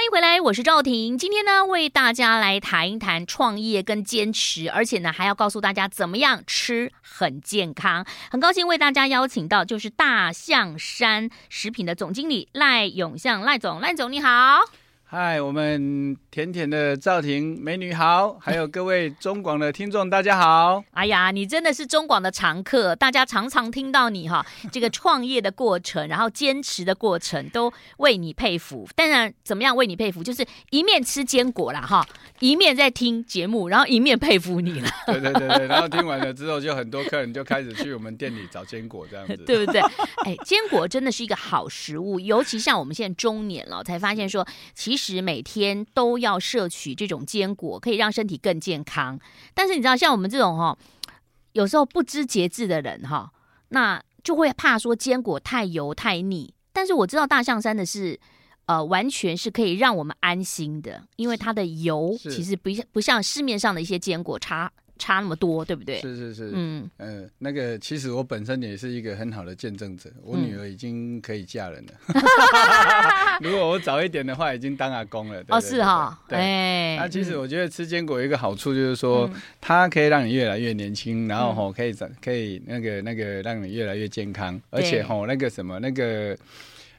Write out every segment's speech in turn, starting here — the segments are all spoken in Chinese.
欢迎回来，我是赵婷。今天呢，为大家来谈一谈创业跟坚持，而且呢，还要告诉大家怎么样吃很健康。很高兴为大家邀请到就是大象山食品的总经理赖永向赖总，赖总你好。嗨，我们甜甜的赵婷美女好，还有各位中广的听众大家好。哎呀，你真的是中广的常客，大家常常听到你哈 这个创业的过程，然后坚持的过程，都为你佩服。当然，怎么样为你佩服，就是一面吃坚果啦哈，一面在听节目，然后一面佩服你了。对对对对，然后听完了之后，就很多客人就开始去我们店里找坚果这样子，对不对？哎，坚果真的是一个好食物，尤其像我们现在中年了，才发现说其实。其实每天都要摄取这种坚果，可以让身体更健康。但是你知道，像我们这种哈，有时候不知节制的人哈，那就会怕说坚果太油太腻。但是我知道大象山的是，呃，完全是可以让我们安心的，因为它的油其实不像不像市面上的一些坚果差。差那么多，对不对？是是是，嗯嗯、呃，那个其实我本身也是一个很好的见证者，我女儿已经可以嫁人了。嗯、如果我早一点的话，已经当阿公了。哦，是哈、哦，对。那、其实我觉得吃坚果有一个好处就是说，嗯、它可以让你越来越年轻，然后吼可以可以那个那个让你越来越健康，而且吼那个什么那个，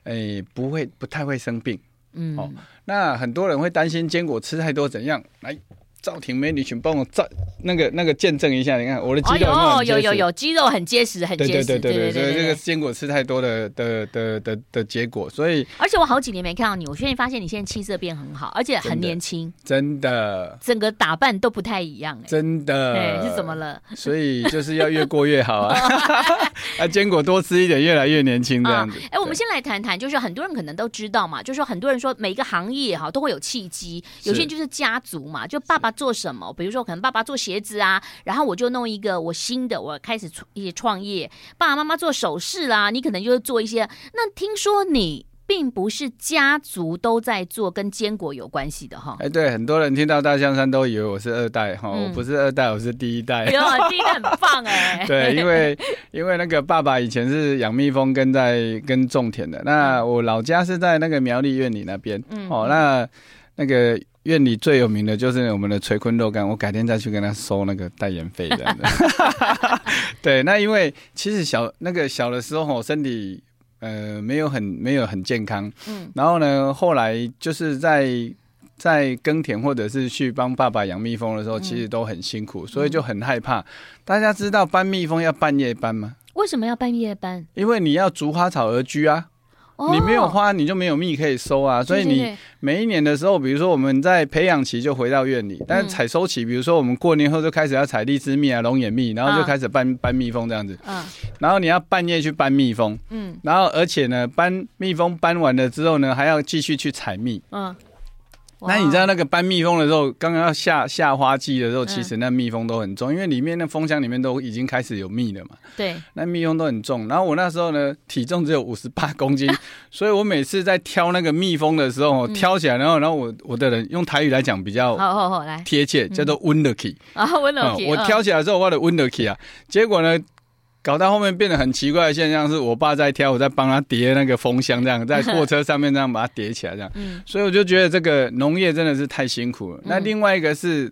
哎，不会不太会生病。嗯。哦，那很多人会担心坚果吃太多怎样？来。赵婷美女，请帮我照那个那个见证一下，你看我的肌肉哦、有有有肌肉很结实，很结实。对对对对对，所以这个坚果吃太多的的的的的结果，所以而且我好几年没看到你，我现在发现你现在气色变很好，而且很年轻，真的，整个打扮都不太一样，真的，对，是怎么了？所以就是要越过越好啊，啊，坚果多吃一点，越来越年轻这样子。哎、嗯，我们先来谈谈，就是很多人可能都知道嘛，就是说很多人说每一个行业哈都会有契机，有些人就是家族嘛，就爸爸。做什么？比如说，可能爸爸做鞋子啊，然后我就弄一个我新的，我开始一些创业。爸爸妈妈做首饰啦，你可能就是做一些。那听说你并不是家族都在做跟坚果有关系的哈？哎，对，很多人听到大象山都以为我是二代哈，嗯、我不是二代，我是第一代。哟，第一代很棒哎。对，因为因为那个爸爸以前是养蜜蜂跟在跟种田的，那我老家是在那个苗栗苑里那边。嗯，哦，那那个。院里最有名的就是我们的垂坤肉干，我改天再去跟他收那个代言费的。对，那因为其实小那个小的时候吼，身体呃没有很没有很健康，嗯，然后呢，后来就是在在耕田或者是去帮爸爸养蜜蜂的时候，其实都很辛苦，所以就很害怕。大家知道搬蜜蜂要半夜搬吗？为什么要半夜搬？因为你要逐花草而居啊。你没有花，你就没有蜜可以收啊。所以你每一年的时候，比如说我们在培养期就回到院里，但是采收期，比如说我们过年后就开始要采荔枝蜜啊、龙眼蜜，然后就开始搬搬蜜蜂这样子。嗯。然后你要半夜去搬蜜蜂。嗯。然后而且呢，搬蜜蜂搬完了之后呢，还要继续去采蜜。嗯。那你知道那个搬蜜蜂的时候，刚刚要下下花季的时候，其实那蜜蜂都很重，因为里面那蜂箱里面都已经开始有蜜了嘛。对。那蜜蜂都很重，然后我那时候呢，体重只有五十八公斤，所以我每次在挑那个蜜蜂的时候，挑起来，然后然后我我的人用台语来讲比较好好好来贴切，叫做温乐气啊，，windy。我挑起来之后，我的 windy 啊，结果呢？搞到后面变得很奇怪的现象，是我爸在挑，我在帮他叠那个蜂箱，这样在货车上面这样把它叠起来，这样。嗯。所以我就觉得这个农业真的是太辛苦了。嗯。那另外一个是，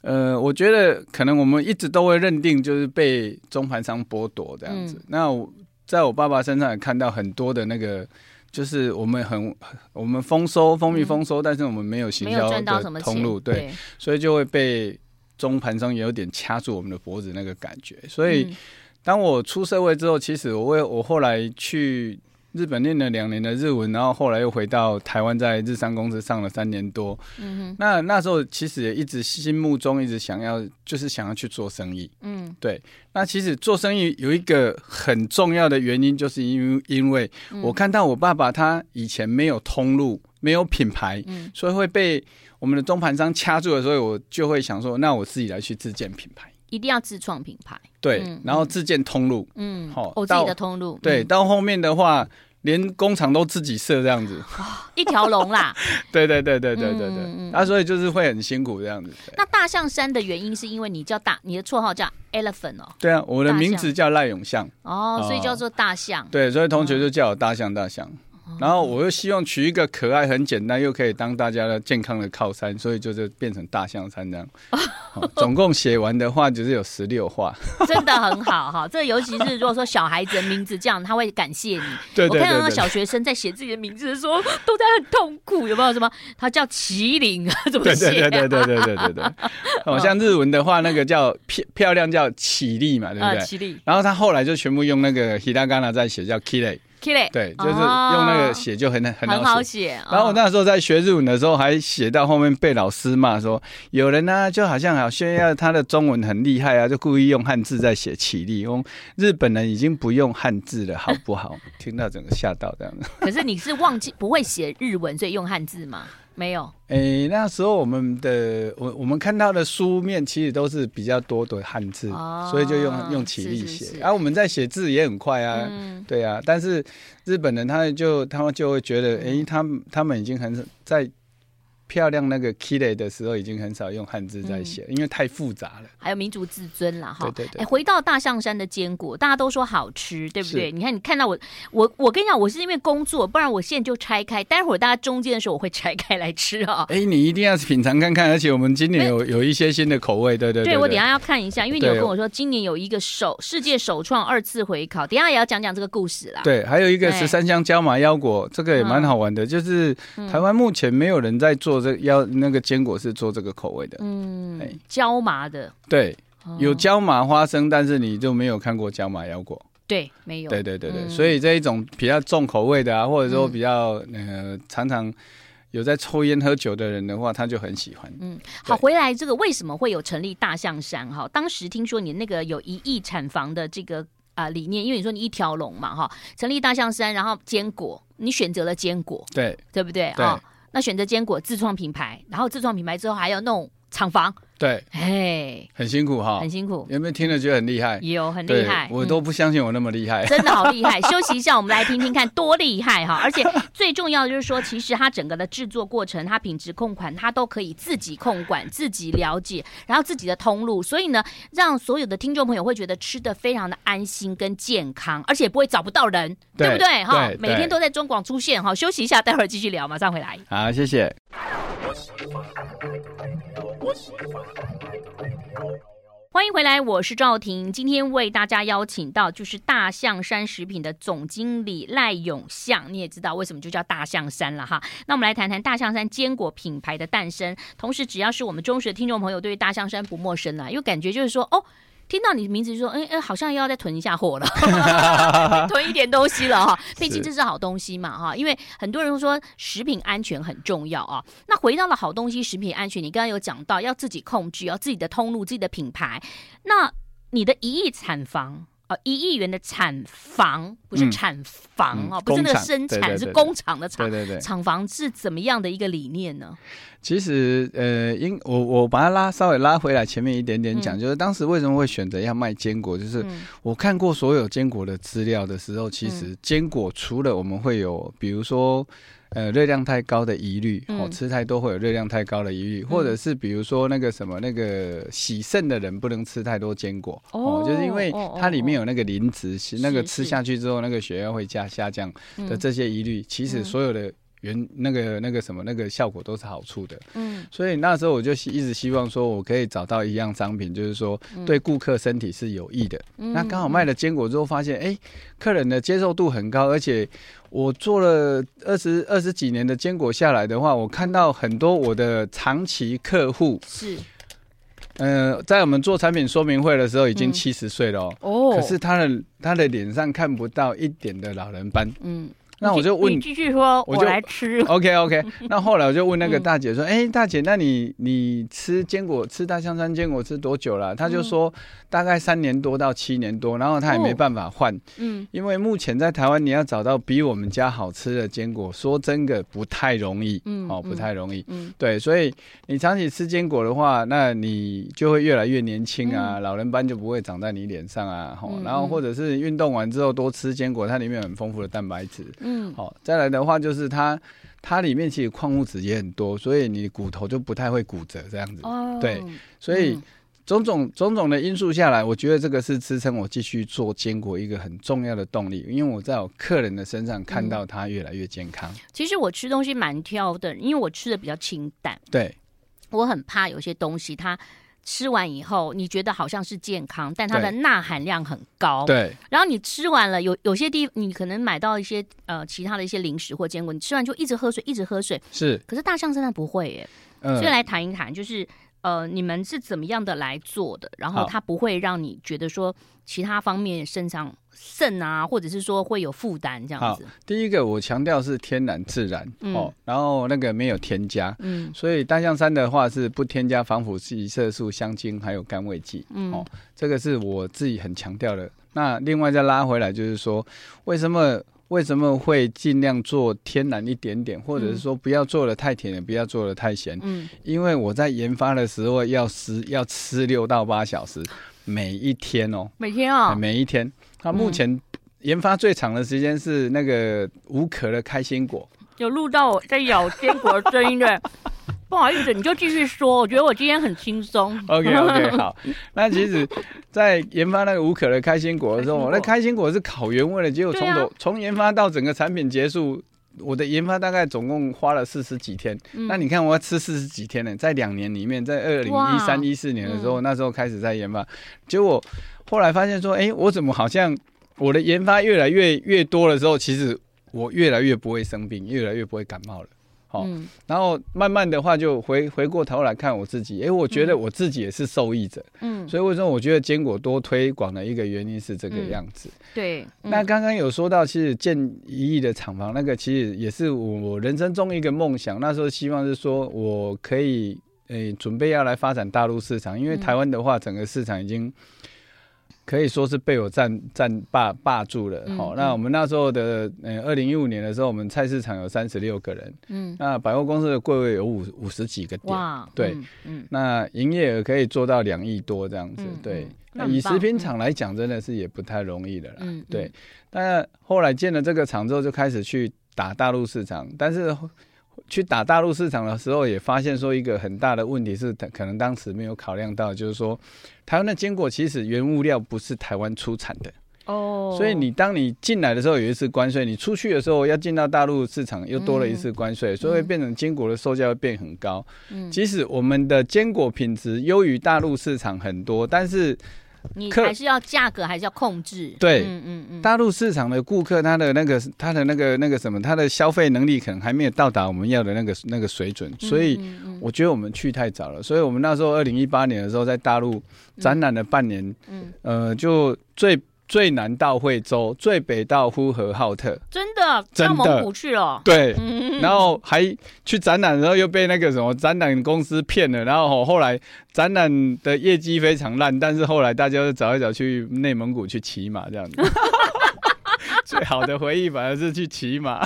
呃，我觉得可能我们一直都会认定就是被中盘商剥夺这样子。嗯。那我在我爸爸身上也看到很多的那个，就是我们很我们丰收蜂蜜丰收，但是我们没有行销的通路，对，所以就会被中盘商也有点掐住我们的脖子那个感觉，所以。当我出社会之后，其实我为我后来去日本念了两年的日文，然后后来又回到台湾，在日商公司上了三年多。嗯哼。那那时候其实也一直心目中一直想要，就是想要去做生意。嗯，对。那其实做生意有一个很重要的原因，就是因为因为我看到我爸爸他以前没有通路没有品牌，嗯，所以会被我们的中盘商掐住了，所以我就会想说，那我自己来去自建品牌，一定要自创品牌，对，嗯、然后自建通路，嗯，好，我自己的通路，对，到后面的话。连工厂都自己设这样子，哦、一条龙啦。对对对对对对对，那、嗯嗯啊、所以就是会很辛苦这样子。那大象山的原因是因为你叫大，你的绰号叫 Elephant 哦。对啊，我的名字叫赖永象。哦，所以叫做大象。对，所以同学就叫我大象大象。然后我又希望取一个可爱、很简单，又可以当大家的健康的靠山，所以就是变成大象山这样。总共写完的话就是有十六画，真的很好哈。这尤其是如果说小孩子的名字这样，他会感谢你。对对对对，我看到那小学生在写自己的名字的时候，都在很痛苦，有没有什么？他叫麒麟啊，怎么写？对对对对对对对对对。哦，像日文的话，那个叫漂漂亮叫起立嘛，对不对？起立。然后他后来就全部用那个 hiragana 在写，叫 对，就是用那个写就很很好写。然后我那时候在学日文的时候，还写到后面被老师骂说，有人呢就好像好炫耀他的中文很厉害啊，就故意用汉字在写起立。用日本人已经不用汉字了，好不好？听到整个吓到这样子。可是你是忘记不会写日文，所以用汉字吗？没有，诶、欸，那时候我们的我我们看到的书面其实都是比较多的汉字，哦、所以就用用起立写。然后、啊、我们在写字也很快啊，嗯、对啊。但是日本人他就他们就会觉得，诶、欸，他们他们已经很在。漂亮那个 kile 的时候，已经很少用汉字在写，嗯、因为太复杂了。还有民族自尊了哈。对对对。哎，回到大象山的坚果，大家都说好吃，对不对？你看，你看到我，我我跟你讲，我是因为工作，不然我现在就拆开。待会儿大家中间的时候，我会拆开来吃啊。哎，你一定要品尝看看，而且我们今年有有一些新的口味，对对对，对。对，我等一下要看一下，因为你有跟我说，今年有一个首世界首创二次回烤，等一下也要讲讲这个故事啦。对，还有一个十三香椒麻腰果，这个也蛮好玩的，嗯、就是台湾目前没有人在做这要那个。坚果是做这个口味的，嗯，哎，椒麻的，对，有椒麻花生，但是你就没有看过椒麻腰果，对，没有，对对对对，所以这一种比较重口味的啊，或者说比较呃常常有在抽烟喝酒的人的话，他就很喜欢。嗯，好，回来这个为什么会有成立大象山？哈，当时听说你那个有一亿产房的这个啊理念，因为你说你一条龙嘛，哈，成立大象山，然后坚果，你选择了坚果，对，对不对？啊？那选择坚果自创品牌，然后自创品牌之后还要弄厂房。对，哎，很辛苦哈，很辛苦。有没有听了觉得很厉害？有，很厉害。我都不相信我那么厉害，真的好厉害。休息一下，我们来听听看多厉害哈！而且最重要的就是说，其实它整个的制作过程，它品质控管，它都可以自己控管、自己了解，然后自己的通路，所以呢，让所有的听众朋友会觉得吃的非常的安心跟健康，而且不会找不到人，对不对？哈，每天都在中广出现哈。休息一下，待会儿继续聊，马上回来。好，谢谢。欢迎回来，我是赵婷。今天为大家邀请到就是大象山食品的总经理赖永象。你也知道为什么就叫大象山了哈。那我们来谈谈大象山坚果品牌的诞生。同时，只要是我们忠实的听众朋友，对于大象山不陌生了，因为感觉就是说哦。听到你的名字就说，哎哎，好像又要再囤一下货了，囤一点东西了哈。毕竟这是好东西嘛哈，因为很多人都说食品安全很重要啊。那回到了好东西，食品安全，你刚刚有讲到要自己控制，要自己的通路、自己的品牌。那你的一亿产房。一亿元的产房不是产房哦，嗯、不是那个生产，对对对对，是工厂的厂。对对对，厂房是怎么样的一个理念呢？其实，呃，因我我把它拉稍微拉回来前面一点点讲，嗯、就是当时为什么会选择要卖坚果，就是我看过所有坚果的资料的时候，其实坚果除了我们会有，比如说。呃，热量太高的疑虑，哦，吃太多会有热量太高的疑虑，嗯、或者是比如说那个什么那个洗肾的人不能吃太多坚果，哦，哦，就是因为它里面有那个磷脂，那个吃下去之后那个血压会加下降的这些疑虑，嗯、其实所有的。原那个那个什么那个效果都是好处的，嗯，所以那时候我就一直希望说，我可以找到一样商品，就是说对顾客身体是有益的。嗯、那刚好卖了坚果之后，发现哎、欸，客人的接受度很高，而且我做了二十二十几年的坚果下来的话，我看到很多我的长期客户是，呃，在我们做产品说明会的时候已经七十岁了哦，可是他的他的脸上看不到一点的老人斑，嗯。那我就问，你继续说，我来吃。OK OK。那后来我就问那个大姐说：“哎、大姐，那你你吃坚果，吃大象山坚果吃多久了？”她就说：“大概三年多到七年多。”然后她也没办法换，嗯，因为目前在台湾你要找到比我们家好吃的坚果，说真的不太容易，嗯，哦，不太容易，嗯，对，所以你长期吃坚果的话，那你就会越来越年轻啊，嗯、老人斑就不会长在你脸上啊，吼、嗯，然后或者是运动完之后多吃坚果，它里面有很丰富的蛋白质，嗯。嗯，好，再来的话就是它，它里面其实矿物质也很多，所以你骨头就不太会骨折这样子。哦，对，所以种种种种的因素下来，我觉得这个是支撑我继续做坚果一个很重要的动力，因为我在我客人的身上看到他越来越健康。其实我吃东西蛮挑的，因为我吃的比较清淡。对，我很怕有些东西它。吃完以后，你觉得好像是健康，但它的钠含量很高。对。然后你吃完了，有有些地你可能买到一些呃其他的一些零食或坚果，你吃完就一直喝水，一直喝水。是。可是大象真的不会耶。嗯。所以来谈一谈，就是呃你们是怎么样的来做的，然后它不会让你觉得说其他方面身上。肾啊，或者是说会有负担这样子。第一个我强调是天然自然、嗯、哦，然后那个没有添加，嗯，所以大象山的话是不添加防腐剂、色素、香精还有甘味剂，嗯，哦，这个是我自己很强调的。那另外再拉回来就是说，为什么为什么会尽量做天然一点点，或者是说不要做的太甜，也不要做的太咸，嗯，因为我在研发的时候要吃要吃六到八小时，每一天哦，每天啊、哦，每一天。他目前研发最长的时间是那个无壳的开心果，有录到我在咬坚果的声音对，不好意思，你就继续说。我觉得我今天很轻松。OK OK 好。那其实，在研发那个无可的开心果的时候，那开心果是烤原味的，结果从头从研发到整个产品结束，我的研发大概总共花了四十几天。嗯、那你看我要吃四十几天呢，在两年里面，在二零一三一四年的时候，那时候开始在研发，结果。后来发现说，哎、欸，我怎么好像我的研发越来越越多的时候，其实我越来越不会生病，越来越不会感冒了。好、嗯，然后慢慢的话就回回过头来看我自己，哎、欸，我觉得我自己也是受益者。嗯，所以为什么我觉得坚果多推广的一个原因是这个样子。嗯、对，嗯、那刚刚有说到，其实建一亿的厂房，那个其实也是我人生中一个梦想。那时候希望是说我可以，哎、欸，准备要来发展大陆市场，因为台湾的话，整个市场已经。可以说是被我占占霸霸住了。好、嗯，那我们那时候的，呃，二零一五年的时候，我们菜市场有三十六个人，嗯，那百货公司的柜位有五五十几个点，对，嗯，嗯那营业额可以做到两亿多这样子，嗯、对。那以食品厂来讲，真的是也不太容易的啦，嗯，对。但后来建了这个厂之后，就开始去打大陆市场，但是。去打大陆市场的时候，也发现说一个很大的问题是，可能当时没有考量到，就是说，台湾的坚果其实原物料不是台湾出产的哦，所以你当你进来的时候有一次关税，你出去的时候要进到大陆市场又多了一次关税，所以会变成坚果的售价会变很高。嗯，即使我们的坚果品质优于大陆市场很多，但是。你还是要价格还是要控制？对，嗯嗯嗯。大陆市场的顾客，他的那个他的那个那个什么，他的消费能力可能还没有到达我们要的那个那个水准，所以我觉得我们去太早了。所以我们那时候二零一八年的时候在大陆展览了半年，嗯，呃，就最。最南到惠州，最北到呼和浩特，真的，真的到蒙古去了。对，然后还去展览的时候又被那个什么展览公司骗了，然后后来展览的业绩非常烂，但是后来大家都找一找去内蒙古去骑马这样子。最好的回忆反而是去骑马。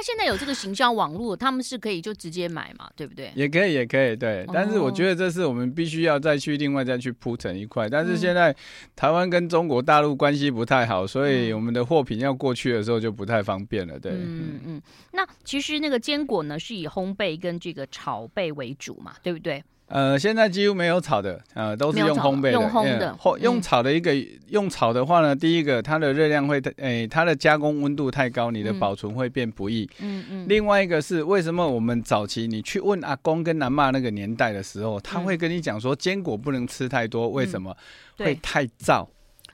那现在有这个行销网络，他们是可以就直接买嘛，对不对？也可以，也可以，对。但是我觉得这是我们必须要再去另外再去铺成一块。但是现在台湾跟中国大陆关系不太好，所以我们的货品要过去的时候就不太方便了，对。嗯嗯。那其实那个坚果呢，是以烘焙跟这个炒焙为主嘛，对不对？呃，现在几乎没有炒的，呃，都是用烘焙的。用烘的，用炒的一个、嗯、用炒的话呢，第一个它的热量会，诶、欸，它的加工温度太高，你的保存会变不易。嗯嗯。另外一个是为什么我们早期你去问阿公跟阿妈那个年代的时候，他会跟你讲说坚果不能吃太多，为什么？嗯、会太燥。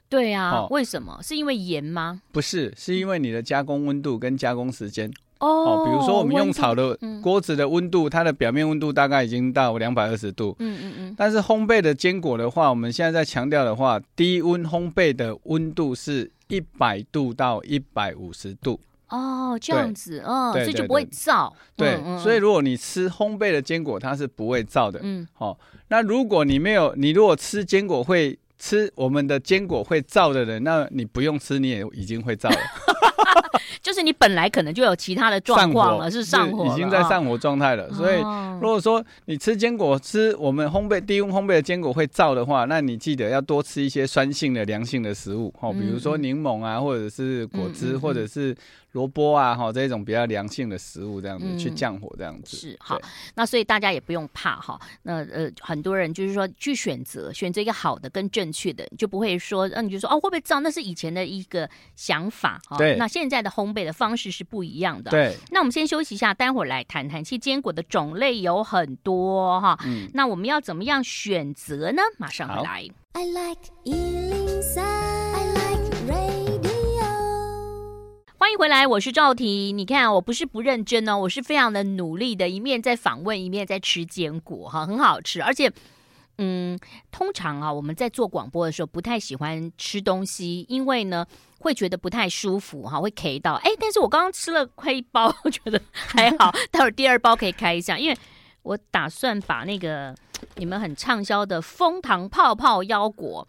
对啊，哦、为什么？是因为盐吗？不是，是因为你的加工温度跟加工时间。哦，比如说我们用炒的锅子的温度，它的表面温度大概已经到两百二十度。嗯嗯嗯。但是烘焙的坚果的话，我们现在在强调的话，低温烘焙的温度是一百度到一百五十度。哦，这样子，嗯，所以就不会燥。对，所以如果你吃烘焙的坚果，它是不会燥的。嗯，好，那如果你没有，你如果吃坚果会吃我们的坚果会燥的人，那你不用吃，你也已经会燥了。就是你本来可能就有其他的状况了，是上火，已经在上火状态了。所以如果说你吃坚果，吃我们烘焙低温烘焙的坚果会燥的话，那你记得要多吃一些酸性的凉性的食物，哦，比如说柠檬啊，或者是果汁，或者是。萝卜啊，哈，这种比较凉性的食物，这样子、嗯、去降火，这样子是好。那所以大家也不用怕哈。那呃，很多人就是说去选择选择一个好的跟正确的，就不会说，嗯，你就说哦，会不会脏？那是以前的一个想法哈。对。那现在的烘焙的方式是不一样的。对。那我们先休息一下，待会儿来谈谈。其实坚果的种类有很多哈。嗯。那我们要怎么样选择呢？马上回来。I like 欢迎回来，我是赵婷。你看，我不是不认真哦，我是非常的努力的，一面在访问，一面在吃坚果，哈，很好吃。而且，嗯，通常啊，我们在做广播的时候，不太喜欢吃东西，因为呢，会觉得不太舒服，哈，会 K 到。哎，但是我刚刚吃了快一包，我觉得还好，待会儿第二包可以开一下，因为我打算把那个你们很畅销的枫糖泡泡腰果，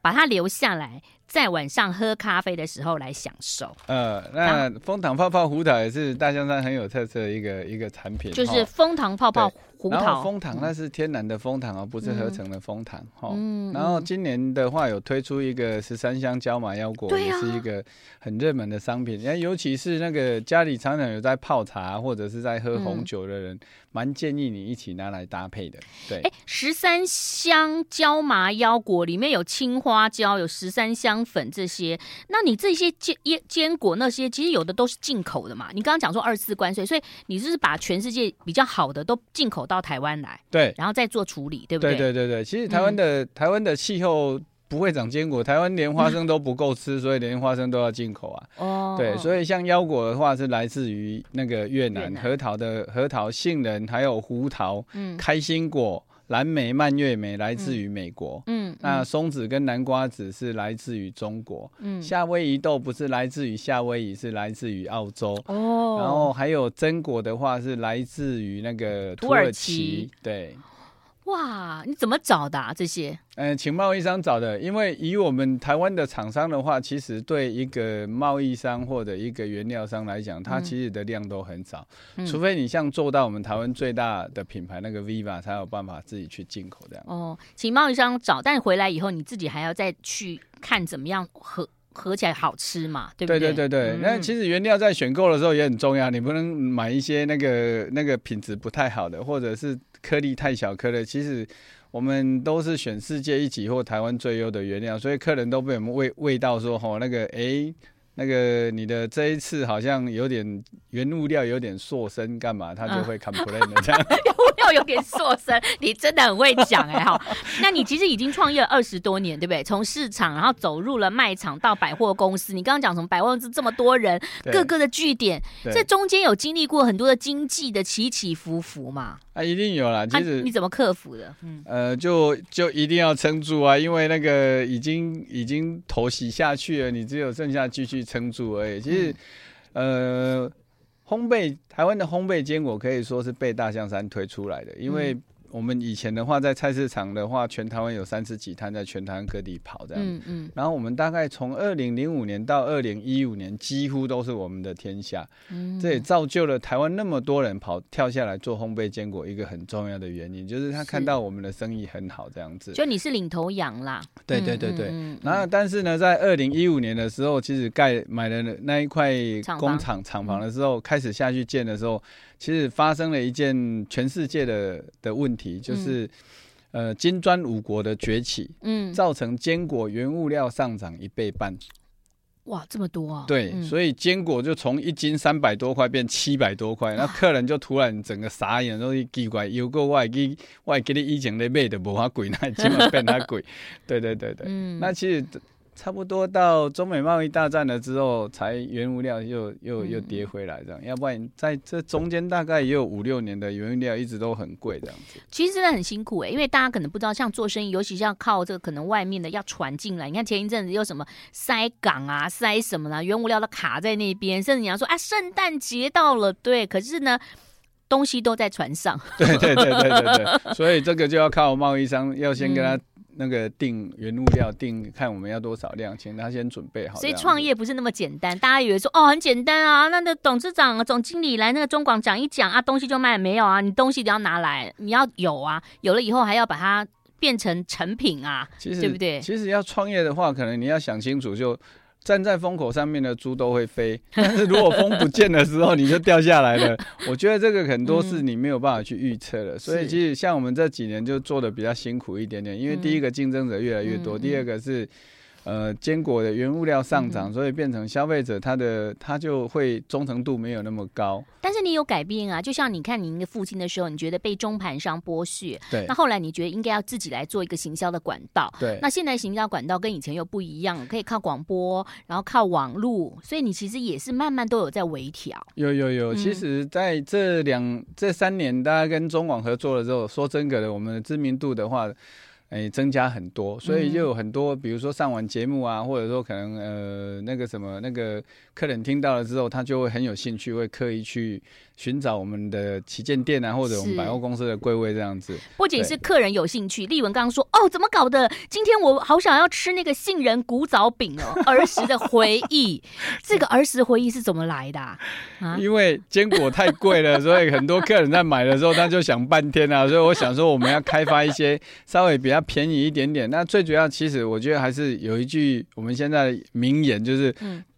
把它留下来。在晚上喝咖啡的时候来享受。呃，那蜂糖泡泡胡桃也是大香山很有特色的一个一个产品，就是蜂糖泡泡胡桃。然后枫糖那是天然的蜂糖，哦不是合成的蜂糖。哈、嗯，然后今年的话有推出一个十三香椒麻腰果，嗯、也是一个很热门的商品。那、啊、尤其是那个家里常常有在泡茶或者是在喝红酒的人。嗯蛮建议你一起拿来搭配的，对。哎，十三香椒麻腰果里面有青花椒，有十三香粉这些。那你这些坚坚果那些，其实有的都是进口的嘛。你刚刚讲说二次关税，所以你就是把全世界比较好的都进口到台湾来，对，然后再做处理，对不对？对对对对。其实台湾的、嗯、台湾的气候。不会长坚果，台湾连花生都不够吃，所以连花生都要进口啊。哦，对，所以像腰果的话是来自于那个越南，越南核桃的核桃、杏仁还有胡桃，嗯，开心果、蓝莓、蔓越莓来自于美国，嗯，那松子跟南瓜子是来自于中国，嗯，夏威夷豆不是来自于夏威夷，是来自于澳洲，哦，然后还有榛果的话是来自于那个土耳其，对。哇，你怎么找的啊？这些？嗯、呃，请贸易商找的。因为以我们台湾的厂商的话，其实对一个贸易商或者一个原料商来讲，它其实的量都很少。嗯、除非你像做到我们台湾最大的品牌那个 Viva，才有办法自己去进口这样。哦，请贸易商找，但回来以后你自己还要再去看怎么样合合起来好吃嘛？对不对？对对对对。那、嗯、其实原料在选购的时候也很重要，你不能买一些那个那个品质不太好的，或者是。颗粒太小颗的，其实我们都是选世界一级或台湾最优的原料，所以客人都被我们喂喂到说，吼那个哎。欸那个你的这一次好像有点原物料有点塑身，干嘛他就会 complain 的这样。原物料有点塑身，你真的很会讲哎哈。那你其实已经创业了二十多年，对不对？从市场，然后走入了卖场到百货公司。你刚刚讲什么百货公司这么多人，各个的据点，这中间有经历过很多的经济的起起伏伏嘛？啊，一定有啦。其实、啊、你怎么克服的？嗯，呃，就就一定要撑住啊，因为那个已经已经投洗下去了，你只有剩下继续。撑住而已。其实，呃，烘焙台湾的烘焙坚果可以说是被大象山推出来的，因为。我们以前的话，在菜市场的话，全台湾有三十几摊，在全台湾各地跑这样。嗯嗯。然后我们大概从二零零五年到二零一五年，几乎都是我们的天下。嗯。这也造就了台湾那么多人跑跳下来做烘焙坚果，一个很重要的原因就是他看到我们的生意很好这样子。就你是领头羊啦。对对对对。嗯嗯嗯。然后，但是呢，在二零一五年的时候，其实盖买了那一块工厂厂房的时候，开始下去建的时候。其实发生了一件全世界的的问题，就是，嗯、呃，金砖五国的崛起，嗯，造成坚果原物料上涨一倍半。哇，这么多啊！对，嗯、所以坚果就从一斤三百多块变七百多块，那客人就突然整个傻眼，说奇怪，有个外给外给你以前的卖的无法贵，那今晚变它贵。对对对对，嗯、那其实。差不多到中美贸易大战了之后，才原物料又又又跌回来这样，嗯、要不然在这中间大概也有五六年的原物料一直都很贵这样子。其实真的很辛苦哎、欸，因为大家可能不知道，像做生意，尤其是要靠这个可能外面的要传进来。你看前一阵子又什么塞港啊，塞什么啦，原物料都卡在那边，甚至你要说啊，圣诞节到了，对，可是呢，东西都在船上。对对对对对对，所以这个就要靠贸易商要先跟他、嗯。那个定原物料定看我们要多少量，请他先准备好。所以创业不是那么简单，大家以为说哦很简单啊，那那董事长、总经理来那个中广讲一讲啊，东西就卖没有啊？你东西得要拿来，你要有啊，有了以后还要把它变成成品啊，其实对不对？其实要创业的话，可能你要想清楚就。站在风口上面的猪都会飞，但是如果风不见的时候，你就掉下来了。我觉得这个很多是你没有办法去预测的，所以其实像我们这几年就做的比较辛苦一点点，因为第一个竞争者越来越多，第二个是。呃，坚果的原物料上涨，嗯、所以变成消费者他的他就会忠诚度没有那么高。但是你有改变啊，就像你看您的父亲的时候，你觉得被中盘商剥削，对。那后来你觉得应该要自己来做一个行销的管道，对。那现在行销管道跟以前又不一样，可以靠广播，然后靠网络，所以你其实也是慢慢都有在微调。有有有，其实在这两这三年，大家跟中广合作了之后，说真格的，我们的知名度的话。哎，增加很多，所以就有很多，比如说上完节目啊，或者说可能呃那个什么那个客人听到了之后，他就会很有兴趣，会刻意去。寻找我们的旗舰店啊，或者我们百货公司的柜位这样子。不仅是客人有兴趣，丽文刚刚说哦，怎么搞的？今天我好想要吃那个杏仁古早饼哦，儿时的回忆。这个儿时回忆是怎么来的啊？因为坚果太贵了，所以很多客人在买的时候他就想半天啊。所以我想说，我们要开发一些稍微比较便宜一点点。那最主要，其实我觉得还是有一句我们现在名言，就是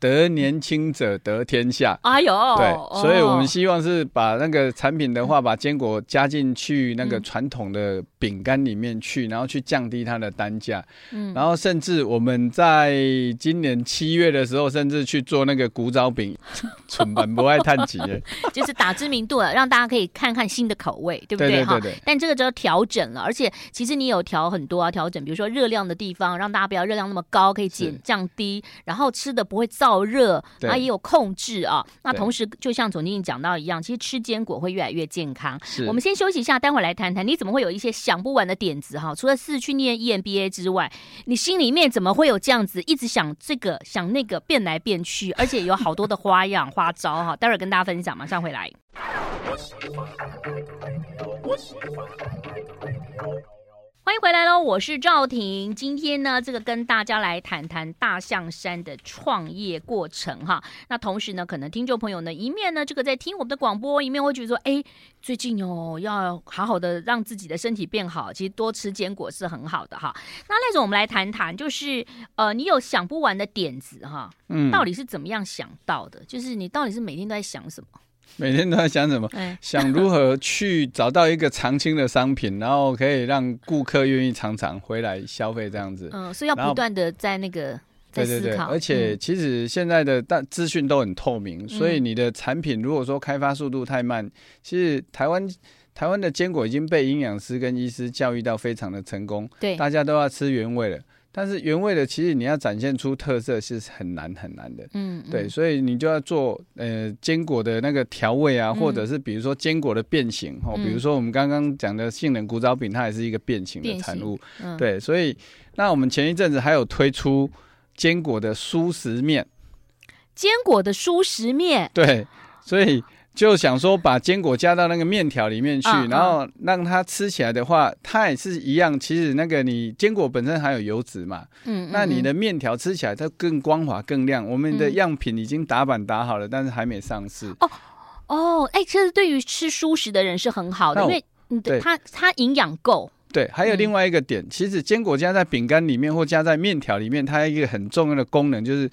得年轻者得天下。哎呦，对，所以我们希望是。把那个产品的话，把坚果加进去那个传统的饼干里面去，然后去降低它的单价。嗯，然后甚至我们在今年七月的时候，甚至去做那个古早饼，蠢版不爱叹气，就是打知名度了，让大家可以看看新的口味，对不对？哈，但这个就要调整了，而且其实你有调很多啊，调整，比如说热量的地方，让大家不要热量那么高，可以减降低，然后吃的不会燥热，啊也有控制啊。那同时，就像总经理讲到一样。其实吃坚果会越来越健康。是，我们先休息一下，待会儿来谈谈你怎么会有一些想不完的点子哈？除了是去念 EMBA 之外，你心里面怎么会有这样子一直想这个想那个变来变去，而且有好多的花样花招哈？待会儿跟大家分享，马上回来。欢迎回来喽，我是赵婷。今天呢，这个跟大家来谈谈大象山的创业过程哈。那同时呢，可能听众朋友呢，一面呢这个在听我们的广播，一面会觉得说，哎，最近哦要好好的让自己的身体变好，其实多吃坚果是很好的哈。那赖总，我们来谈谈，就是呃，你有想不完的点子哈，嗯，到底是怎么样想到的？就是你到底是每天都在想什么？每天都在想什么？欸、想如何去找到一个常青的商品，然后可以让顾客愿意常常回来消费这样子。嗯，所以要不断的在那个在思考。对对对，而且其实现在的大资讯都很透明，嗯、所以你的产品如果说开发速度太慢，其实台湾台湾的坚果已经被营养师跟医师教育到非常的成功。对，大家都要吃原味了。但是原味的，其实你要展现出特色是很难很难的。嗯，嗯，对，所以你就要做呃坚果的那个调味啊，嗯、或者是比如说坚果的变形哦，嗯、比如说我们刚刚讲的杏仁古早饼，它也是一个变形的产物。嗯、对，所以那我们前一阵子还有推出坚果的蔬食面，坚果的蔬食面，对，所以。就想说把坚果加到那个面条里面去，然后让它吃起来的话，它也是一样。其实那个你坚果本身含有油脂嘛，嗯，那你的面条吃起来它更光滑、更亮。我们的样品已经打板打好了，但是还没上市。哦哦，哎，其实对于吃素食的人是很好的，因为对它它营养够。对，还有另外一个点，其实坚果加在饼干里面或加在面条里面，它有一个很重要的功能就是。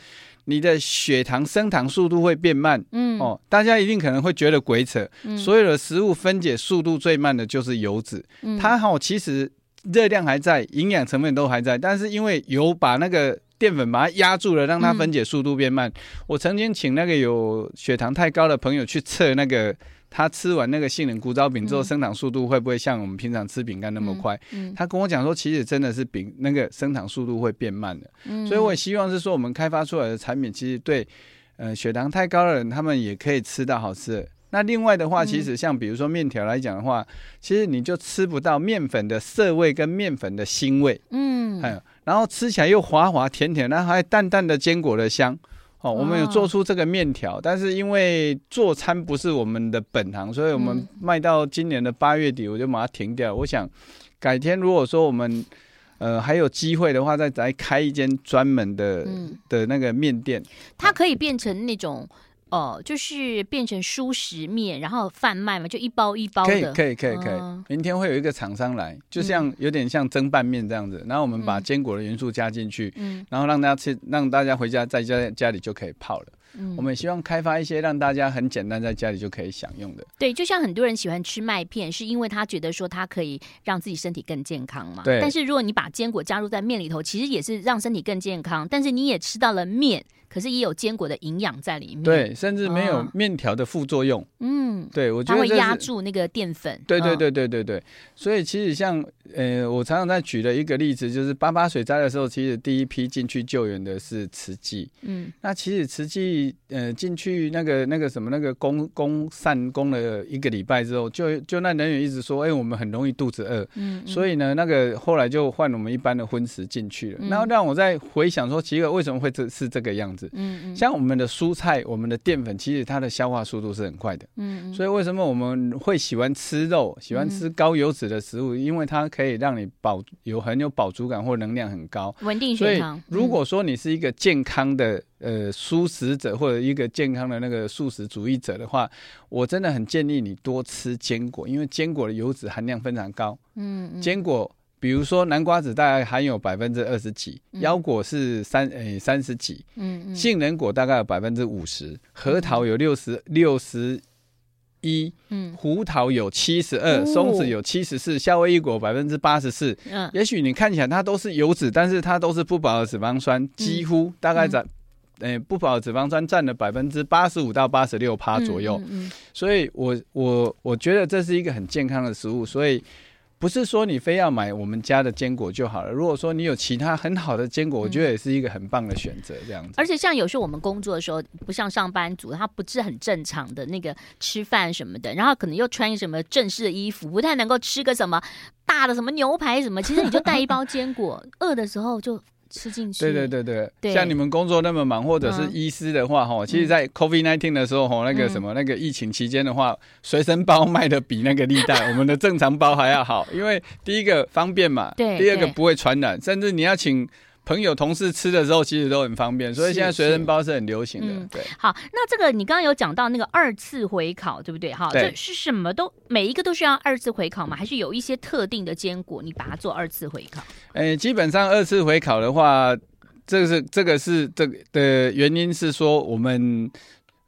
你的血糖升糖速度会变慢，嗯。哦，大家一定可能会觉得鬼扯，嗯、所有的食物分解速度最慢的就是油脂，嗯、它好其实热量还在，营养成分都还在，但是因为油把那个淀粉把它压住了，让它分解速度变慢。嗯、我曾经请那个有血糖太高的朋友去测那个他吃完那个杏仁古早饼之后，生长速度会不会像我们平常吃饼干那么快？嗯嗯、他跟我讲说，其实真的是饼那个生长速度会变慢的。嗯、所以我也希望是说，我们开发出来的产品，其实对呃血糖太高的人，他们也可以吃到好吃的。那另外的话，其实像比如说面条来讲的话，嗯、其实你就吃不到面粉的涩味跟面粉的腥味。嗯，还有然后吃起来又滑滑甜甜，然后还淡淡的坚果的香。哦，我们有做出这个面条，但是因为做餐不是我们的本行，所以我们卖到今年的八月底，我就把它停掉。我想改天如果说我们呃还有机会的话，再来开一间专门的的那个面店，它可以变成那种。哦，就是变成熟食面，然后贩卖嘛，就一包一包的。可以，可以，可以，可以。嗯、明天会有一个厂商来，就像有点像蒸拌面这样子，嗯、然后我们把坚果的元素加进去，嗯，然后让大家吃，让大家回家在家家里就可以泡了。嗯，我们也希望开发一些让大家很简单在家里就可以享用的。对，就像很多人喜欢吃麦片，是因为他觉得说它可以让自己身体更健康嘛。对。但是如果你把坚果加入在面里头，其实也是让身体更健康，但是你也吃到了面。可是也有坚果的营养在里面，对，甚至没有面条的副作用。嗯，对，我觉得它会压住那个淀粉。对对对对对对，所以其实像呃，我常常在举的一个例子，就是八八水灾的时候，其实第一批进去救援的是慈济。嗯，那其实慈济呃进去那个那个什么那个攻攻散攻了一个礼拜之后，就就那人员一直说，哎，我们很容易肚子饿。嗯，所以呢，那个后来就换我们一般的荤食进去了。然后让我在回想说，奇怪，为什么会这是这个样子？嗯嗯，像我们的蔬菜，我们的淀粉，其实它的消化速度是很快的。嗯嗯，所以为什么我们会喜欢吃肉，喜欢吃高油脂的食物？因为它可以让你饱有很有饱足感或能量很高，稳定血糖。所以如果说你是一个健康的呃素食者或者一个健康的那个素食主义者的话，我真的很建议你多吃坚果，因为坚果的油脂含量非常高。嗯嗯，坚果。比如说南瓜子大概含有百分之二十几，腰果是三诶三十几，嗯嗯，杏仁果大概有百分之五十，核桃有六十六十一，嗯，胡桃有七十二，松子有七十四，夏威夷果百分之八十四。嗯，也许你看起来它都是油脂，但是它都是不饱和脂肪酸，几乎大概在诶不饱和脂肪酸占了百分之八十五到八十六趴左右。嗯，所以我我我觉得这是一个很健康的食物，所以。不是说你非要买我们家的坚果就好了。如果说你有其他很好的坚果，我觉得也是一个很棒的选择。这样子。而且像有时候我们工作的时候，不像上班族，他不是很正常的那个吃饭什么的，然后可能又穿什么正式的衣服，不太能够吃个什么大的什么牛排什么。其实你就带一包坚果，饿的时候就。吃进去，对对对对，对。像你们工作那么忙，或者是医师的话，哈、嗯，其实，在 COVID-19 的时候，哈，那个什么，那个疫情期间的话，随身包卖的比那个历代 我们的正常包还要好，因为第一个方便嘛，对，第二个不会传染，甚至你要请。朋友、同事吃的时候，其实都很方便，所以现在随身包是很流行的。嗯、对，好，那这个你刚刚有讲到那个二次回烤，对不对？哈，这是什么都每一个都需要二次回烤吗？还是有一些特定的坚果，你把它做二次回烤？哎、欸，基本上二次回烤的话，这个是这个是这个的原因是说，我们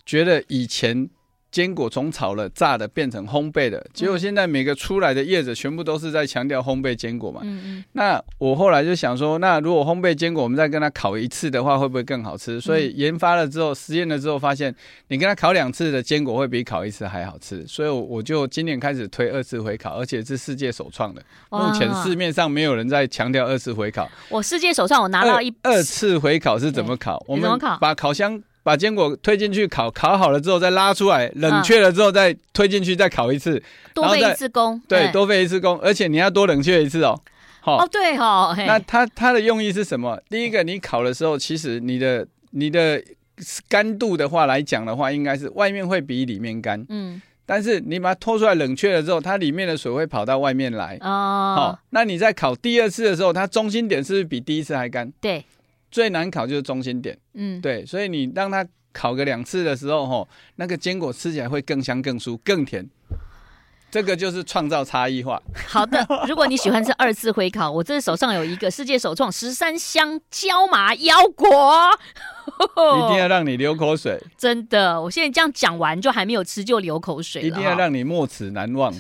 觉得以前。坚果从炒了、炸的变成烘焙的，结果现在每个出来的叶子全部都是在强调烘焙坚果嘛。嗯嗯。那我后来就想说，那如果烘焙坚果，我们再跟它烤一次的话，会不会更好吃？所以研发了之后，实验了之后，发现你跟它烤两次的坚果会比烤一次还好吃。所以我就今年开始推二次回烤，而且是世界首创的。目前市面上没有人在强调二次回烤。我世界首创，我拿到一二,二次回烤是怎么烤？我们把烤箱。把坚果推进去烤，烤好了之后再拉出来，冷却了之后再推进去再烤一次，多费一次工。对，多费一次工，而且你要多冷却一次哦。好，哦对哦。那它它的用意是什么？第一个，你烤的时候，其实你的你的干度的话来讲的话，应该是外面会比里面干。嗯。但是你把它拖出来冷却了之后，它里面的水会跑到外面来。哦。好，那你在烤第二次的时候，它中心点是不是比第一次还干？对。最难烤就是中心点，嗯，对，所以你让它烤个两次的时候，吼，那个坚果吃起来会更香、更酥、更甜，这个就是创造差异化。好的，如果你喜欢吃二次回烤，我这手上有一个世界首创十三香椒麻腰果，一定要让你流口水。真的，我现在这样讲完就还没有吃就流口水了，一定要让你没齿难忘。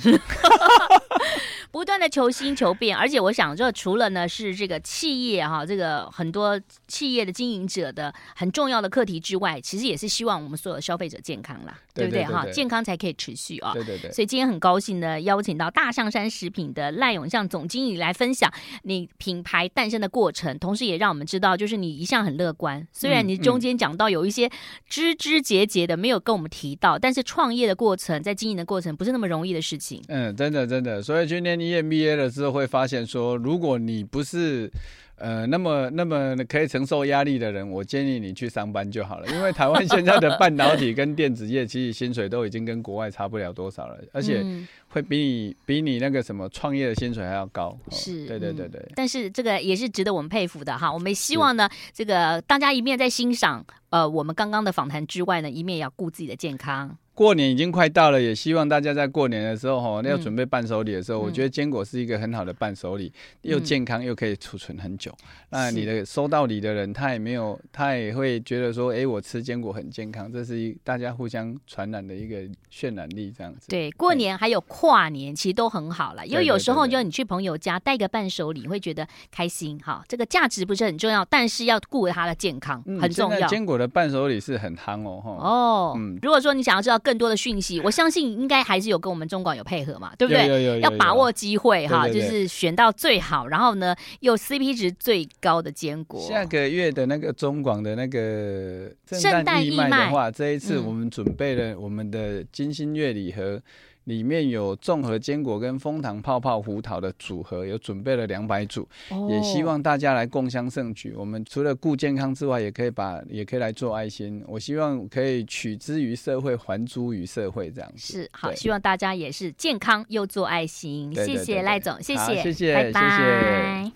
不不断的求新求变，而且我想，这除了呢是这个企业哈，这个很多企业的经营者的很重要的课题之外，其实也是希望我们所有消费者健康啦，对不对哈？健康才可以持续啊。对对对。所以今天很高兴呢，邀请到大象山食品的赖永向总经理来分享你品牌诞生的过程，同时也让我们知道，就是你一向很乐观，虽然你中间讲到有一些枝枝节节的没有跟我们提到，但是创业的过程，在经营的过程不是那么容易的事情。嗯，真的真的，所以去念 EMBA 了之后，会发现说，如果你不是。呃，那么那么可以承受压力的人，我建议你去上班就好了。因为台湾现在的半导体跟电子业，其实薪水都已经跟国外差不了多少了，而且会比你比你那个什么创业的薪水还要高。是，对对对对。但是这个也是值得我们佩服的哈。我们希望呢，这个大家一面在欣赏呃我们刚刚的访谈之外呢，一面也要顾自己的健康。过年已经快到了，也希望大家在过年的时候哈，要准备伴手礼的时候，嗯、我觉得坚果是一个很好的伴手礼，嗯、又健康又可以储存很久。嗯、那你的收到礼的人，他也没有，他也会觉得说，哎、欸，我吃坚果很健康，这是一大家互相传染的一个渲染力，这样子。对，过年还有跨年，其实都很好了，因为有时候就你去朋友家带个伴手礼，会觉得开心哈。这个价值不是很重要，但是要顾他的健康、嗯、很重要。坚果的伴手礼是很夯哦，哦，嗯，如果说你想要知道更多的讯息。我相信应该还是有跟我们中广有配合嘛，对不对？有有要把握机会哈，就是选到最好，然后呢 又 CP 值最高的坚果。下个月的那个中广的那个圣诞义卖的话，这一次我们准备了我们的金星月礼盒。里面有综合坚果跟枫糖泡泡胡桃的组合，有准备了两百组，哦、也希望大家来共襄盛举。我们除了顾健康之外，也可以把也可以来做爱心。我希望可以取之于社会，还诸于社会，这样子是好。希望大家也是健康又做爱心。对对对对谢谢赖总，谢谢，谢谢，拜拜。